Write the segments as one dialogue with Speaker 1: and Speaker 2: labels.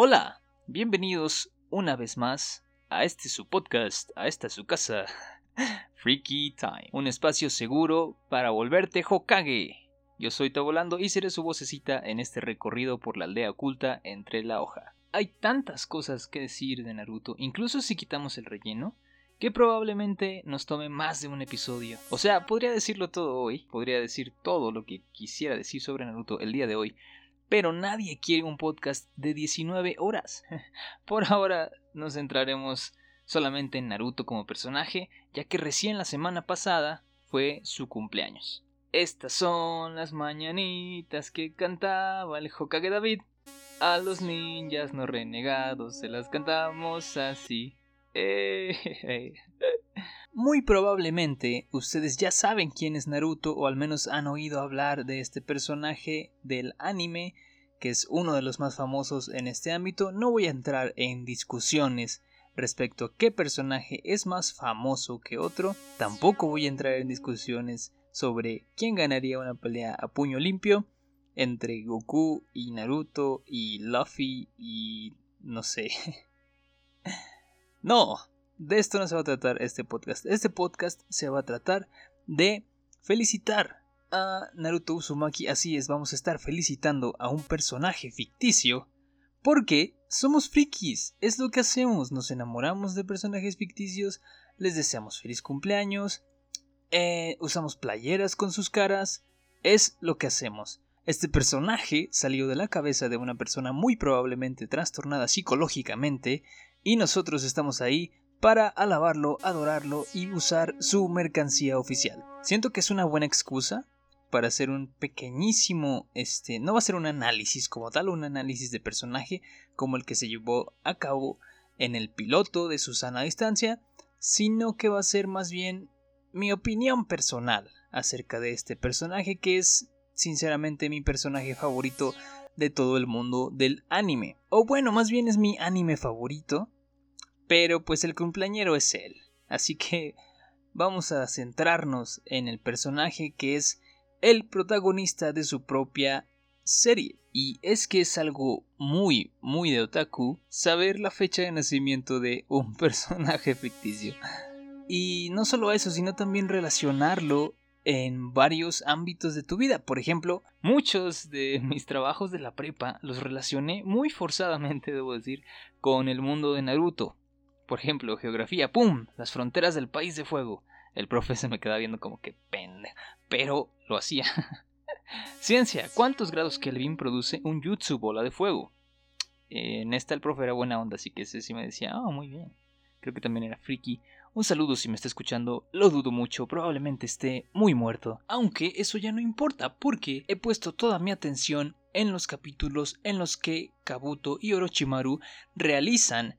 Speaker 1: Hola, bienvenidos una vez más a este su podcast, a esta su casa, Freaky Time, un espacio seguro para volverte Hokage. Yo soy Tabolando y seré su vocecita en este recorrido por la aldea oculta entre la hoja. Hay tantas cosas que decir de Naruto, incluso si quitamos el relleno, que probablemente nos tome más de un episodio. O sea, podría decirlo todo hoy, podría decir todo lo que quisiera decir sobre Naruto el día de hoy, pero nadie quiere un podcast de 19 horas. Por ahora nos centraremos solamente en Naruto como personaje, ya que recién la semana pasada fue su cumpleaños. Estas son las mañanitas que cantaba el Hokage David. A los ninjas no renegados se las cantamos así. Eh, Muy probablemente ustedes ya saben quién es Naruto o al menos han oído hablar de este personaje del anime que es uno de los más famosos en este ámbito. No voy a entrar en discusiones respecto a qué personaje es más famoso que otro. Tampoco voy a entrar en discusiones sobre quién ganaría una pelea a puño limpio entre Goku y Naruto y Luffy y no sé. no, de esto no se va a tratar este podcast. Este podcast se va a tratar de felicitar a Naruto Uzumaki. Así es, vamos a estar felicitando a un personaje ficticio. Porque somos frikis, es lo que hacemos. Nos enamoramos de personajes ficticios, les deseamos feliz cumpleaños, eh, usamos playeras con sus caras. Es lo que hacemos. Este personaje salió de la cabeza de una persona muy probablemente trastornada psicológicamente y nosotros estamos ahí para alabarlo, adorarlo y usar su mercancía oficial. Siento que es una buena excusa para hacer un pequeñísimo, este, no va a ser un análisis como tal, un análisis de personaje como el que se llevó a cabo en el piloto de Susana a distancia, sino que va a ser más bien mi opinión personal acerca de este personaje que es sinceramente mi personaje favorito de todo el mundo del anime. O bueno, más bien es mi anime favorito, pero pues el cumpleañero es él. Así que vamos a centrarnos en el personaje que es el protagonista de su propia serie. Y es que es algo muy, muy de otaku saber la fecha de nacimiento de un personaje ficticio. Y no solo eso, sino también relacionarlo en varios ámbitos de tu vida. Por ejemplo, muchos de mis trabajos de la prepa los relacioné muy forzadamente, debo decir, con el mundo de Naruto. Por ejemplo, geografía, ¡pum! Las fronteras del país de fuego. El profe se me queda viendo como que pende, pero lo hacía. Ciencia, ¿cuántos grados Kelvin produce un jutsu bola de fuego? En esta el profe era buena onda, así que ese sí me decía, ah, muy bien. Creo que también era friki. Un saludo si me está escuchando, lo dudo mucho, probablemente esté muy muerto. Aunque eso ya no importa, porque he puesto toda mi atención en los capítulos en los que Kabuto y Orochimaru realizan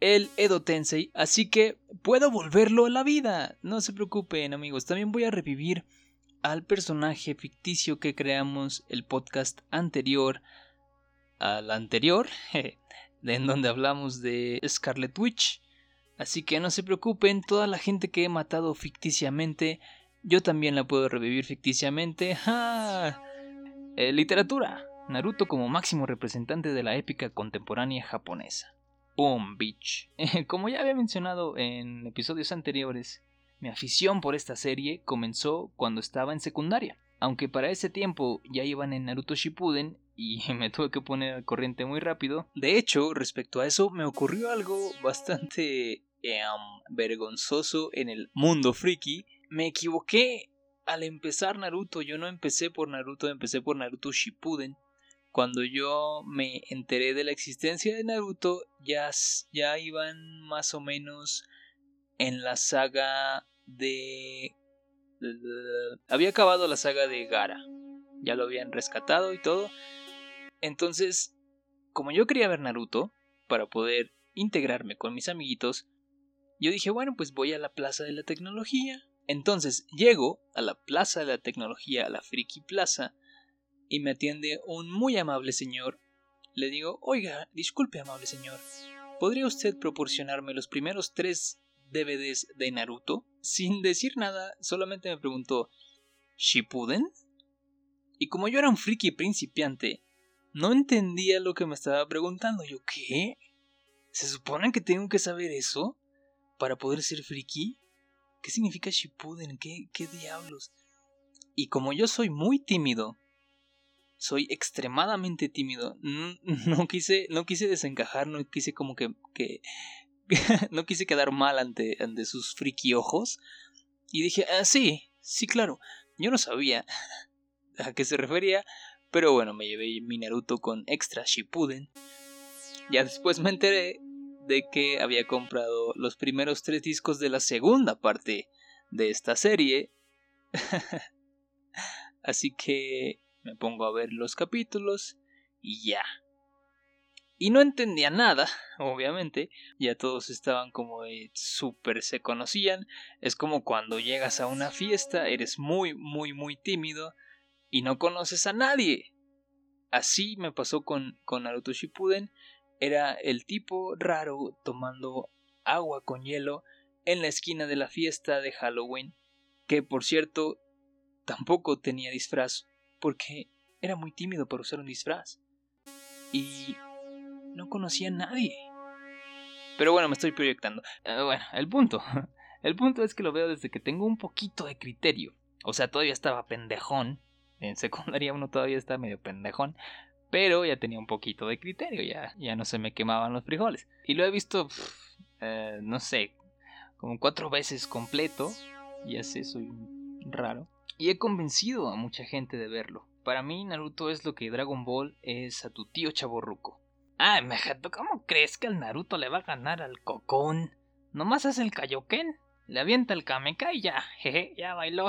Speaker 1: el Edo Tensei, así que puedo volverlo a la vida. No se preocupen, amigos. También voy a revivir al personaje ficticio que creamos el podcast anterior al anterior, en donde hablamos de Scarlet Witch. Así que no se preocupen, toda la gente que he matado ficticiamente, yo también la puedo revivir ficticiamente. ¡Ja! Eh, literatura. Naruto como máximo representante de la épica contemporánea japonesa. Como ya había mencionado en episodios anteriores, mi afición por esta serie comenzó cuando estaba en secundaria. Aunque para ese tiempo ya iban en Naruto Shippuden y me tuve que poner al corriente muy rápido. De hecho, respecto a eso, me ocurrió algo bastante em, vergonzoso en el mundo friki. Me equivoqué al empezar Naruto. Yo no empecé por Naruto, empecé por Naruto Shippuden cuando yo me enteré de la existencia de Naruto, ya, ya iban más o menos en la saga de... Había acabado la saga de Gara. Ya lo habían rescatado y todo. Entonces, como yo quería ver Naruto, para poder integrarme con mis amiguitos, yo dije, bueno, pues voy a la Plaza de la Tecnología. Entonces llego a la Plaza de la Tecnología, a la Friki Plaza, y me atiende un muy amable señor. Le digo, oiga, disculpe amable señor, ¿podría usted proporcionarme los primeros tres DVDs de Naruto? Sin decir nada, solamente me preguntó, ¿Shippuden? Y como yo era un friki principiante, No entendía lo que me estaba preguntando. Yo, ¿qué? ¿Se supone que tengo que saber eso para poder ser friki? ¿Qué significa Shippuden? ¿Qué, qué diablos? Y como yo soy muy tímido, soy extremadamente tímido. No, quise, no quise desencajar, no quise como que, no quise quedar mal ante, ante sus friki ojos. Y dije, ah, sí, sí, claro. Yo no sabía a qué se refería, pero bueno, me llevé mi Naruto con extra Shippuden. Ya después me enteré de que había comprado los primeros tres discos de la segunda parte de esta serie. Así que me pongo a ver los capítulos y ya. Y no entendía nada, obviamente, ya todos estaban como de súper se conocían. Es como cuando llegas a una fiesta, eres muy, muy, muy tímido y no conoces a nadie. Así me pasó con, con Naruto Shippuden. Era el tipo raro tomando agua con hielo en la esquina de la fiesta de Halloween, que por cierto tampoco tenía disfraz porque era muy tímido para usar un disfraz. Y no conocía a nadie. Pero bueno, me estoy proyectando. Eh, bueno, el punto. El punto es que lo veo desde que tengo un poquito de criterio. O sea, todavía estaba pendejón. En secundaria uno todavía está medio pendejón. Pero ya tenía un poquito de criterio. Ya, ya no se me quemaban los frijoles. Y lo he visto, eh, no sé, como cuatro veces completo. Ya sé, soy raro. Y he convencido a mucha gente de verlo. Para mí, Naruto es lo que Dragon Ball es a tu tío chaborruco. Ay, Mejato, ¿cómo crees que el Naruto le va a ganar al Cocón? Nomás hace el Kaioken, le avienta el Kameka y ya, jeje, ya bailó.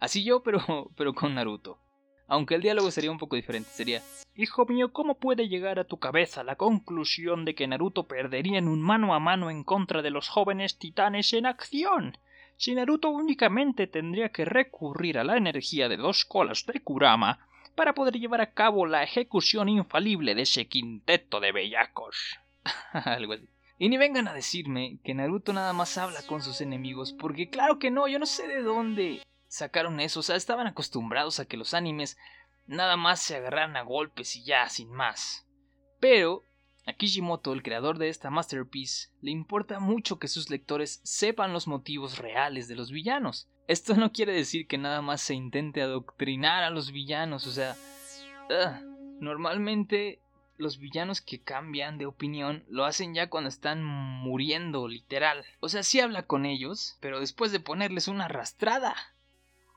Speaker 1: Así yo, pero, pero con Naruto. Aunque el diálogo sería un poco diferente, sería Hijo mío, ¿cómo puede llegar a tu cabeza la conclusión de que Naruto perdería en un mano a mano en contra de los jóvenes titanes en acción? Si Naruto únicamente tendría que recurrir a la energía de dos colas de Kurama para poder llevar a cabo la ejecución infalible de ese quinteto de bellacos. Algo así. Y ni vengan a decirme que Naruto nada más habla con sus enemigos, porque claro que no, yo no sé de dónde sacaron eso, o sea, estaban acostumbrados a que los animes nada más se agarraran a golpes y ya, sin más. Pero a Kishimoto, el creador de esta masterpiece, le importa mucho que sus lectores sepan los motivos reales de los villanos. Esto no quiere decir que nada más se intente adoctrinar a los villanos, o sea, normalmente los villanos que cambian de opinión lo hacen ya cuando están muriendo, literal. O sea, sí habla con ellos, pero después de ponerles una arrastrada.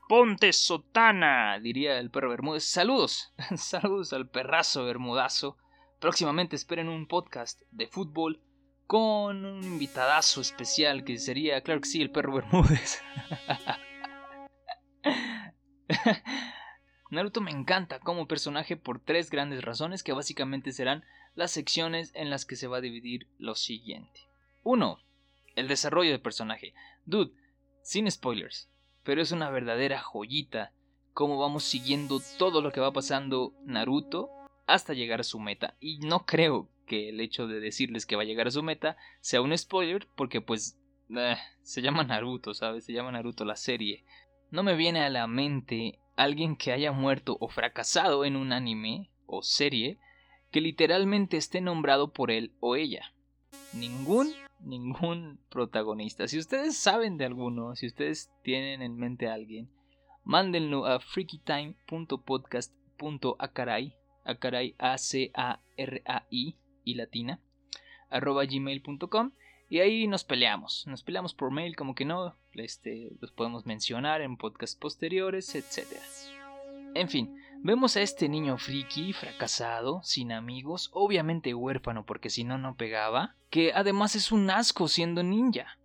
Speaker 1: Ponte sotana, diría el perro Bermúdez. Saludos, saludos al perrazo bermudazo. Próximamente esperen un podcast de fútbol con un invitadazo especial que sería, claro que sí, el perro Bermúdez. Naruto me encanta como personaje por tres grandes razones que básicamente serán las secciones en las que se va a dividir lo siguiente. 1. El desarrollo de personaje. Dude, sin spoilers, pero es una verdadera joyita cómo vamos siguiendo todo lo que va pasando Naruto hasta llegar a su meta. Y no creo que el hecho de decirles que va a llegar a su meta sea un spoiler, porque pues eh, se llama Naruto, ¿sabes? Se llama Naruto la serie. No me viene a la mente alguien que haya muerto o fracasado en un anime o serie que literalmente esté nombrado por él o ella. Ningún, ningún protagonista. Si ustedes saben de alguno, si ustedes tienen en mente a alguien, mándenlo a freakytime.podcast.acaray, acaray, A-C-A-R-A-I, y latina, arroba gmail.com y ahí nos peleamos, nos peleamos por mail como que no, este, los podemos mencionar en podcasts posteriores, etc. En fin, vemos a este niño friki, fracasado, sin amigos, obviamente huérfano porque si no no pegaba, que además es un asco siendo ninja,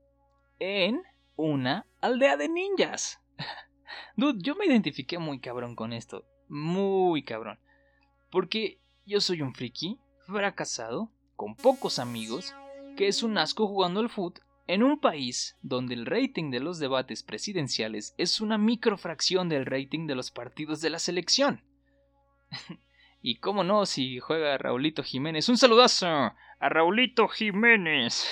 Speaker 1: en una aldea de ninjas. Dude, yo me identifiqué muy cabrón con esto, muy cabrón, porque yo soy un friki, fracasado, con pocos amigos, que es un asco jugando al foot en un país donde el rating de los debates presidenciales es una microfracción del rating de los partidos de la selección. y cómo no si juega Raulito Jiménez. Un saludazo a Raulito Jiménez.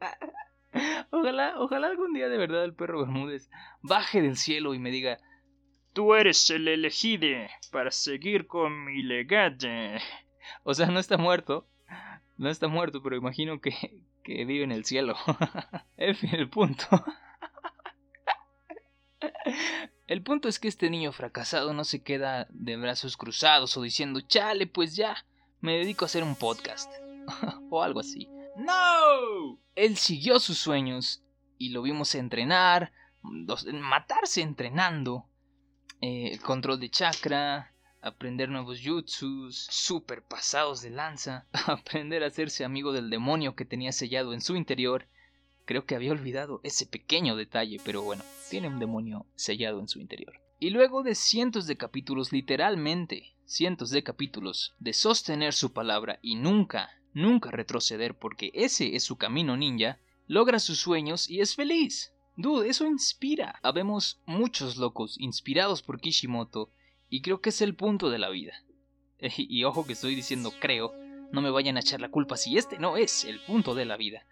Speaker 1: ojalá, ojalá algún día de verdad el perro Bermúdez baje del cielo y me diga, Tú eres el elegido para seguir con mi legado. O sea, no está muerto. No está muerto, pero imagino que, que vive en el cielo. fin, el punto. El punto es que este niño fracasado no se queda de brazos cruzados o diciendo, chale, pues ya, me dedico a hacer un podcast. o algo así. ¡No! Él siguió sus sueños y lo vimos entrenar, matarse entrenando, eh, el control de chakra, aprender nuevos jutsus, super pasados de lanza, aprender a hacerse amigo del demonio que tenía sellado en su interior. Creo que había olvidado ese pequeño detalle, pero bueno, tiene un demonio sellado en su interior. Y luego de cientos de capítulos, literalmente cientos de capítulos, de sostener su palabra y nunca, nunca retroceder porque ese es su camino ninja, logra sus sueños y es feliz. Dude, eso inspira. Habemos muchos locos inspirados por Kishimoto y creo que es el punto de la vida. Y, ojo que estoy diciendo creo, no me vayan a echar la culpa si este no es el punto de la vida.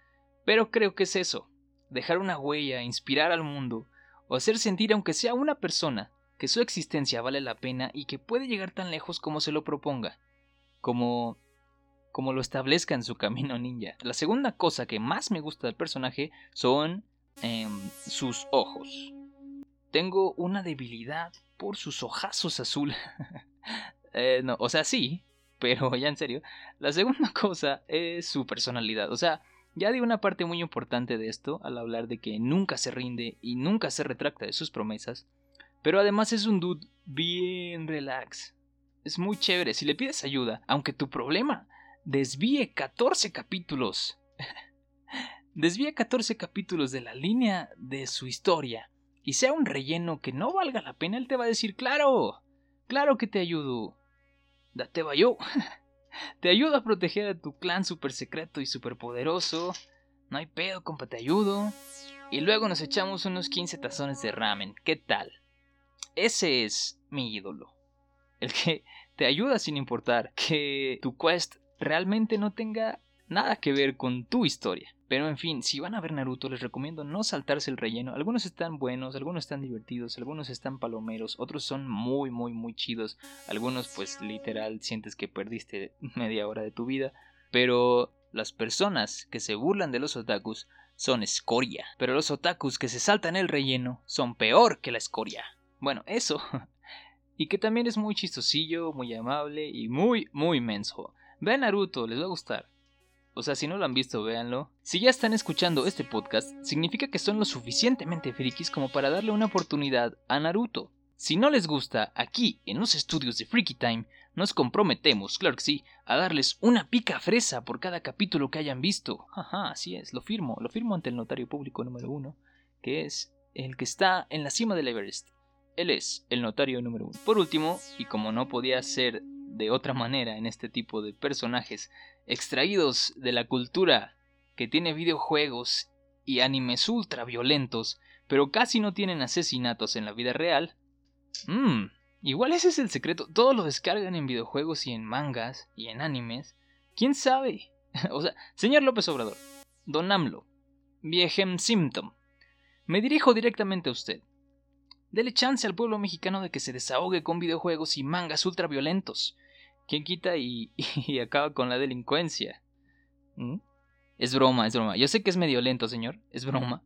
Speaker 1: Pero creo que es eso, dejar una huella, inspirar al mundo, o hacer sentir aunque sea una persona que su existencia vale la pena y que puede llegar tan lejos como se lo proponga, como como lo establezca en su camino ninja. La segunda cosa que más me gusta del personaje son em, sus ojos. Tengo una debilidad por sus ojazos azul. Eh, no, o sea, sí, pero ya en serio. La segunda cosa es su personalidad. O sea, ya di una parte muy importante de esto al hablar de que nunca se rinde y nunca se retracta de sus promesas. Pero además es un dude bien relax. Es muy chévere si le pides ayuda, aunque tu problema desvíe 14 capítulos. desvíe 14 capítulos de la línea de su historia y sea un relleno que no valga la pena, él te va a decir, claro, claro que te ayudo. Date va yo. te ayudo a proteger a tu clan super secreto y super poderoso. No hay pedo, compa, te ayudo. Y luego nos echamos unos 15 tazones de ramen. ¿Qué tal? Ese es mi ídolo. El que te ayuda sin importar que tu quest realmente no tenga nada que ver con tu historia. Pero en fin, si van a ver Naruto les recomiendo no saltarse el relleno. Algunos están buenos, algunos están divertidos, algunos están palomeros, otros son muy muy muy chidos. Algunos pues literal sientes que perdiste media hora de tu vida. Pero las personas que se burlan de los otakus son escoria. Pero los otakus que se saltan el relleno son peor que la escoria. Bueno, eso. y que también es muy chistosillo, muy amable y muy muy menso. Vean Naruto, les va a gustar. O sea, si no lo han visto, véanlo. Si ya están escuchando este podcast, significa que son lo suficientemente frikis como para darle una oportunidad a Naruto. Si no les gusta, aquí, en los estudios de Freaky Time, nos comprometemos, claro que sí, a darles una pica fresa por cada capítulo que hayan visto. Ajá, así es, lo firmo, lo firmo ante el notario público número uno, que es el que está en la cima del Everest. Él es el notario número uno. Por último, y como no podía ser de otra manera en este tipo de personajes extraídos de la cultura que tiene videojuegos y animes ultra violentos, pero casi no tienen asesinatos en la vida real. Mmm, igual ese es el secreto. Todo lo descargan en videojuegos y en mangas y en animes. ¿Quién sabe? o sea, señor López Obrador, Don AMLO, Viejem Symptom, me dirijo directamente a usted. Dele chance al pueblo mexicano de que se desahogue con videojuegos y mangas ultraviolentos. ¿Quién quita y, acaba con la delincuencia? ¿Mm? Es broma, es broma. Yo sé que es medio lento, señor. Es broma.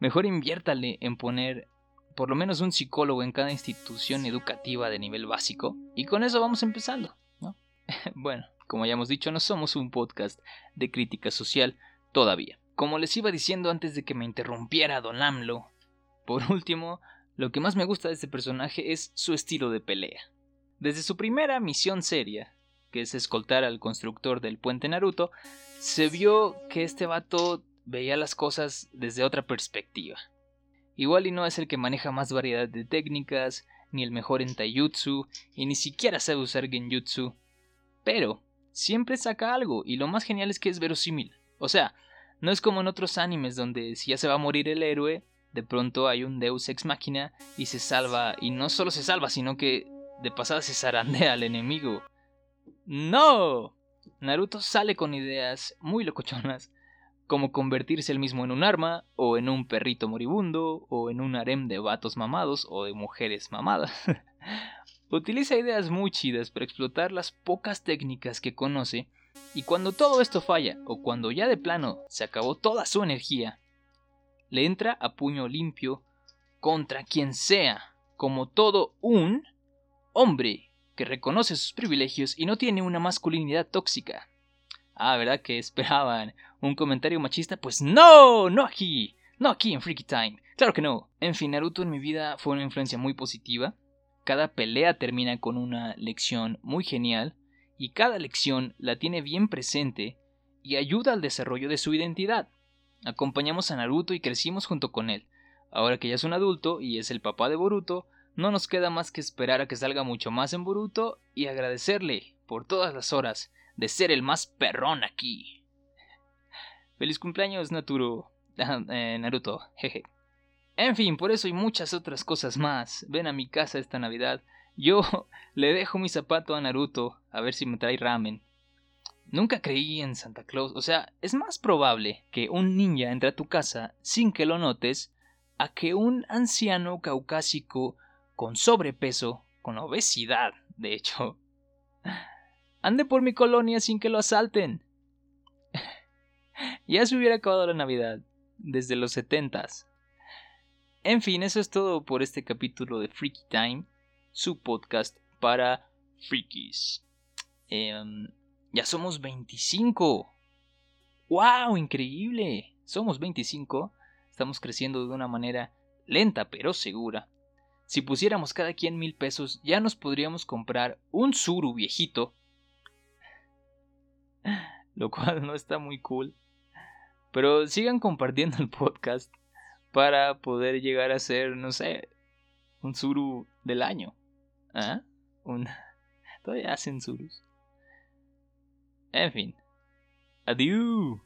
Speaker 1: Mejor inviértale en poner por lo menos un psicólogo en cada institución educativa de nivel básico. Y con eso vamos empezando, ¿no? bueno, como ya hemos dicho, no somos un podcast de crítica social todavía. Como les iba diciendo antes de que me interrumpiera Don AMLO, por último, lo que más me gusta de este personaje es su estilo de pelea. Desde su primera misión seria, que es escoltar al constructor del puente Naruto, se vio que este vato veía las cosas desde otra perspectiva. Igual y no es el que maneja más variedad de técnicas, ni el mejor en taijutsu, y ni siquiera sabe usar genjutsu, pero siempre saca algo, y lo más genial es que es verosímil. O sea, no es como en otros animes donde si ya se va a morir el héroe, de pronto hay un deus ex máquina y se salva, y no solo se salva, sino que de pasada se zarandea al enemigo. ¡No! Naruto sale con ideas muy locochonas, como convertirse él mismo en un arma, o en un perrito moribundo, o en un harem de vatos mamados o de mujeres mamadas. Utiliza ideas muy chidas para explotar las pocas técnicas que conoce, y cuando todo esto falla, o cuando ya de plano se acabó toda su energía, le entra a puño limpio contra quien sea, como todo un hombre que reconoce sus privilegios y no tiene una masculinidad tóxica. Ah, ¿verdad que esperaban un comentario machista? Pues no, no aquí, no aquí en Freaky Time. Claro que no. En fin, Naruto en mi vida fue una influencia muy positiva. Cada pelea termina con una lección muy genial y cada lección la tiene bien presente y ayuda al desarrollo de su identidad. Acompañamos a Naruto y crecimos junto con él. Ahora que ya es un adulto y es el papá de Boruto, no nos queda más que esperar a que salga mucho más en Boruto y agradecerle por todas las horas de ser el más perrón aquí. Feliz cumpleaños, Naturo. Eh, Naruto, jeje. En fin, por eso y muchas otras cosas más. Ven a mi casa esta Navidad. Yo le dejo mi zapato a Naruto a ver si me trae ramen. Nunca creí en Santa Claus. O sea, es más probable que un ninja entre a tu casa sin que lo notes a que un anciano caucásico con sobrepeso, con obesidad, de hecho, ande por mi colonia sin que lo asalten. ya se hubiera acabado la Navidad, desde los setentas. En fin, eso es todo por este capítulo de Freaky Time, su podcast para freakies. Em, ya somos 25. ¡Wow! Increíble. Somos 25. Estamos creciendo de una manera lenta pero segura. Si pusiéramos cada quien mil pesos, ya nos podríamos comprar un suru viejito lo cual no está muy cool. Pero sigan compartiendo el podcast para poder llegar a ser, no sé, un suru del año. ¿Ah? Un... Todavía hacen surus. En fin. Adiós.